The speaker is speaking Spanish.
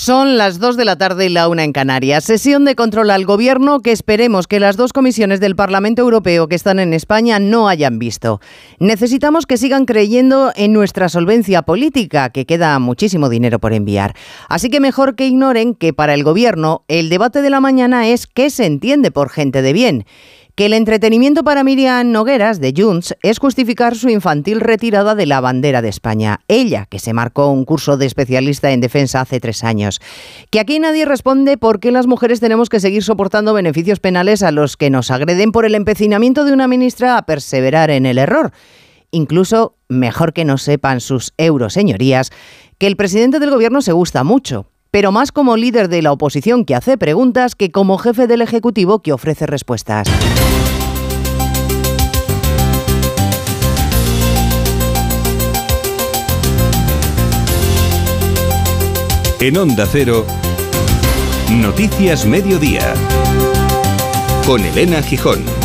Son las 2 de la tarde y la una en Canarias. Sesión de control al gobierno que esperemos que las dos comisiones del Parlamento Europeo que están en España no hayan visto. Necesitamos que sigan creyendo en nuestra solvencia política, que queda muchísimo dinero por enviar. Así que mejor que ignoren que para el gobierno el debate de la mañana es qué se entiende por gente de bien que el entretenimiento para Miriam Nogueras de Junts es justificar su infantil retirada de la bandera de España. Ella, que se marcó un curso de especialista en defensa hace tres años. Que aquí nadie responde por qué las mujeres tenemos que seguir soportando beneficios penales a los que nos agreden por el empecinamiento de una ministra a perseverar en el error. Incluso, mejor que no sepan sus euros, señorías, que el presidente del gobierno se gusta mucho, pero más como líder de la oposición que hace preguntas que como jefe del Ejecutivo que ofrece respuestas. En Onda Cero, Noticias Mediodía, con Elena Gijón.